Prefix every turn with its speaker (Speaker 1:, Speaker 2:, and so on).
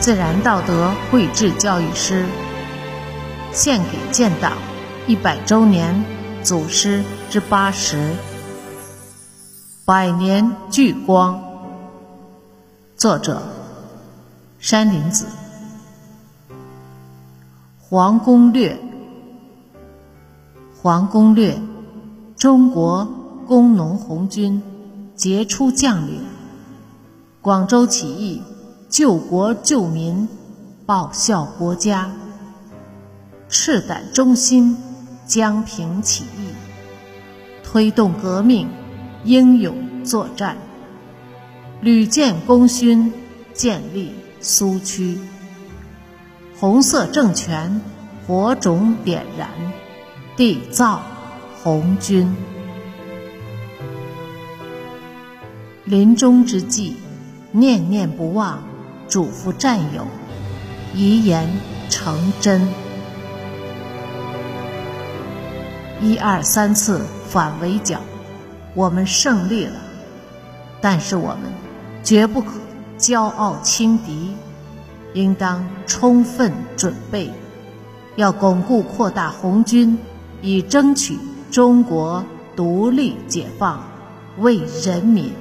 Speaker 1: 自然道德绘制教育师，献给建党一百周年祖师之八十，百年聚光。作者：山林子。黄公略，黄公略，中国工农红军杰出将领。广州起义。救国救民，报效国家，赤胆忠心，江平起义，推动革命，英勇作战，屡建功勋，建立苏区，红色政权火种点燃，缔造红军。临终之际，念念不忘。嘱咐战友，遗言成真。一二三次反围剿，我们胜利了，但是我们绝不可骄傲轻敌，应当充分准备，要巩固扩大红军，以争取中国独立解放，为人民。